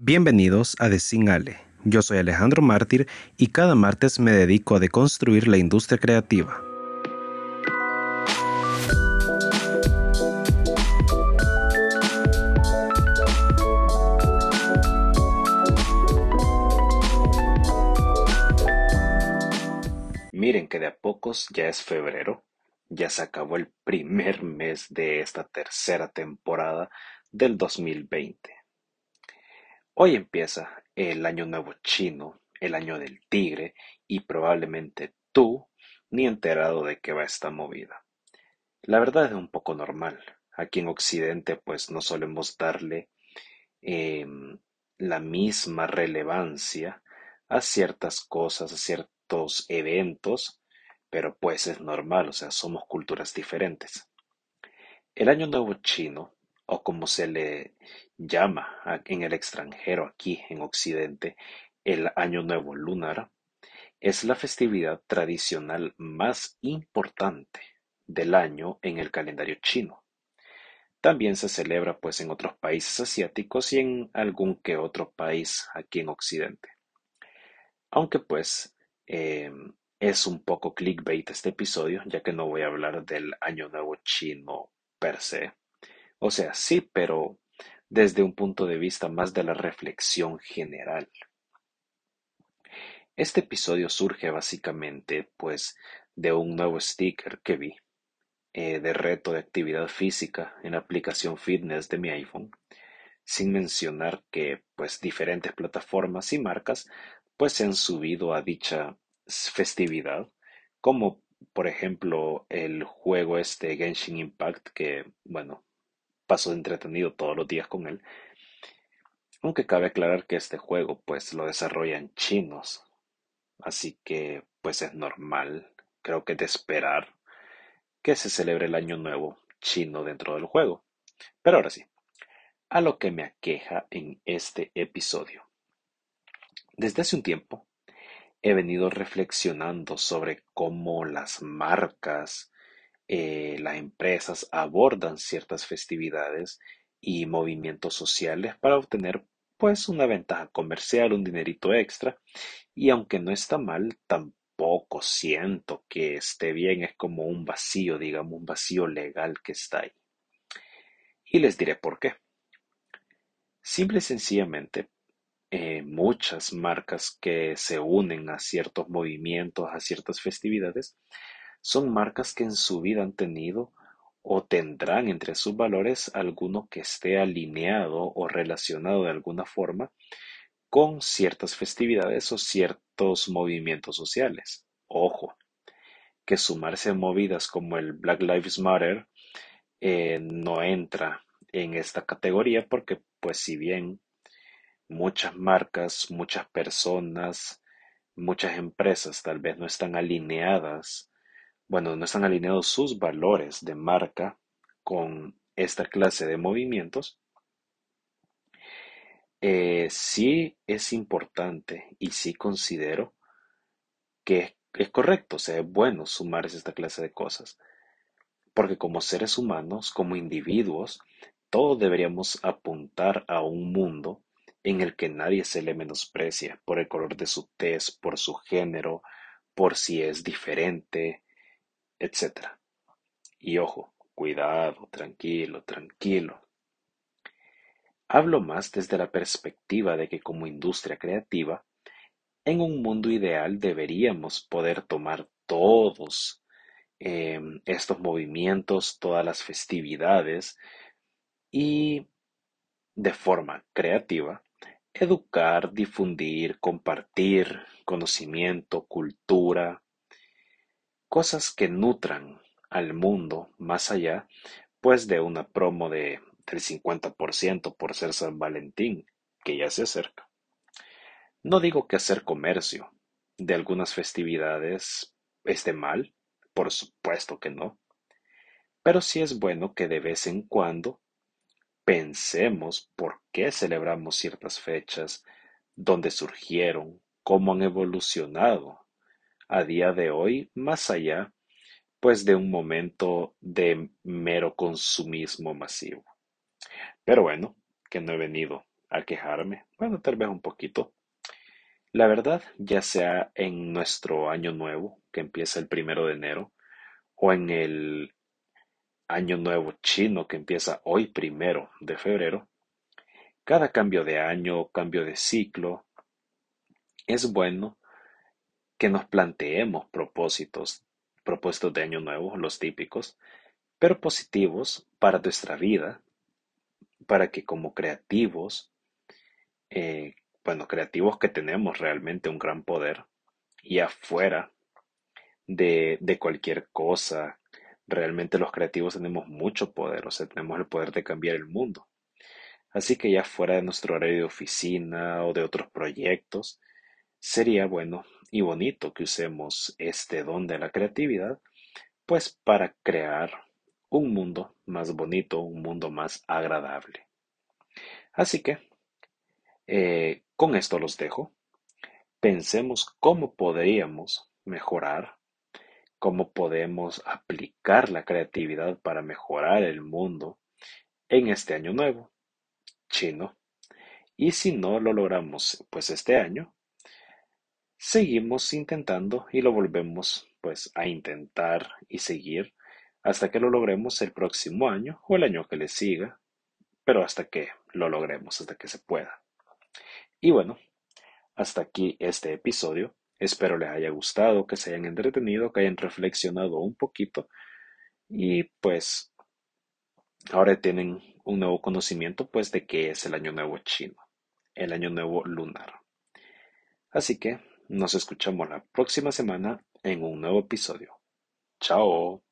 Bienvenidos a Ale. Yo soy Alejandro Mártir y cada martes me dedico a deconstruir la industria creativa. Miren que de a pocos ya es febrero, ya se acabó el primer mes de esta tercera temporada del 2020. Hoy empieza el año nuevo chino, el año del tigre, y probablemente tú ni enterado de qué va esta movida. La verdad es un poco normal. Aquí en Occidente pues no solemos darle em, la misma relevancia a ciertas cosas, a ciertos eventos, pero pues es normal, o sea, somos culturas diferentes. El Año Nuevo Chino o como se le llama en el extranjero aquí en Occidente, el Año Nuevo Lunar, es la festividad tradicional más importante del año en el calendario chino. También se celebra pues en otros países asiáticos y en algún que otro país aquí en Occidente. Aunque pues em, es un poco clickbait este episodio, ya que no voy a hablar del Año Nuevo chino per se, o sea, sí, pero desde un punto de vista más de la reflexión general. Este episodio surge básicamente pues de un nuevo sticker que vi eh, de reto de actividad física en la aplicación fitness de mi iPhone, sin mencionar que pues diferentes plataformas y marcas pues se han subido a dicha festividad, como por ejemplo el juego este Genshin Impact que bueno paso entretenido todos los días con él. Aunque cabe aclarar que este juego pues lo desarrollan chinos, así que pues es normal, creo que de esperar que se celebre el año nuevo chino dentro del juego. Pero ahora sí, a lo que me aqueja en este episodio. Desde hace un tiempo he venido reflexionando sobre cómo las marcas eh, las empresas abordan ciertas festividades y movimientos sociales para obtener pues una ventaja comercial, un dinerito extra y aunque no está mal, tampoco siento que esté bien, es como un vacío, digamos, un vacío legal que está ahí. Y les diré por qué. Simple y sencillamente, eh, muchas marcas que se unen a ciertos movimientos, a ciertas festividades, son marcas que en su vida han tenido o tendrán entre sus valores alguno que esté alineado o relacionado de alguna forma con ciertas festividades o ciertos movimientos sociales. Ojo, que sumarse a movidas como el Black Lives Matter eh, no entra en esta categoría porque pues si bien muchas marcas, muchas personas, muchas empresas tal vez no están alineadas bueno, no están alineados sus valores de marca con esta clase de movimientos, eh, sí es importante y sí considero que es correcto, o sea, es bueno sumarse a esta clase de cosas, porque como seres humanos, como individuos, todos deberíamos apuntar a un mundo en el que nadie se le menosprecia por el color de su tez, por su género, por si es diferente, etcétera. Y ojo, cuidado, tranquilo, tranquilo. Hablo más desde la perspectiva de que como industria creativa, en un mundo ideal deberíamos poder tomar todos em, estos movimientos, todas las festividades y de forma creativa educar, difundir, compartir conocimiento, cultura, cosas que nutran al mundo más allá pues de una promo de, del 50% por ser San Valentín, que ya se acerca. No digo que hacer comercio de algunas festividades esté mal, por supuesto que no, pero sí es bueno que de vez en cuando pensemos por qué celebramos ciertas fechas, dónde surgieron, cómo han evolucionado a día de hoy, más allá pues de un momento de mero consumismo masivo. Pero bueno, que no he venido a quejarme, bueno, tal vez un poquito. La verdad, ya sea en nuestro año nuevo, que empieza el primero de enero, o en el año nuevo chino, que empieza hoy primero de febrero, cada cambio de año, cambio de ciclo, es bueno que nos planteemos propósitos, propósitos de año nuevo, los típicos, pero positivos para nuestra vida, para que como creativos, eh, bueno, creativos que tenemos realmente un gran poder y afuera de, de cualquier cosa, realmente los creativos tenemos mucho poder, o sea, tenemos el poder de cambiar el mundo. Así que ya fuera de nuestro horario de oficina o de otros proyectos, sería bueno y bonito que usemos este don de la creatividad, pues para crear un mundo más bonito, un mundo más agradable. Así que, eh, con esto los dejo. Pensemos cómo podríamos mejorar, cómo podemos aplicar la creatividad para mejorar el mundo en este año nuevo, chino. Y si no lo logramos pues este año, seguimos intentando y lo volvemos pues a intentar y seguir hasta que lo logremos el próximo año o el año que le siga, pero hasta que lo logremos, hasta que se pueda. Y bueno, hasta aquí este episodio. Espero les haya gustado, que se hayan entretenido, que hayan reflexionado un poquito y pues ahora tienen un nuevo conocimiento pues de qué es el año nuevo chino, el año nuevo lunar. Así que nos escuchamos la próxima semana en un nuevo episodio. Chao.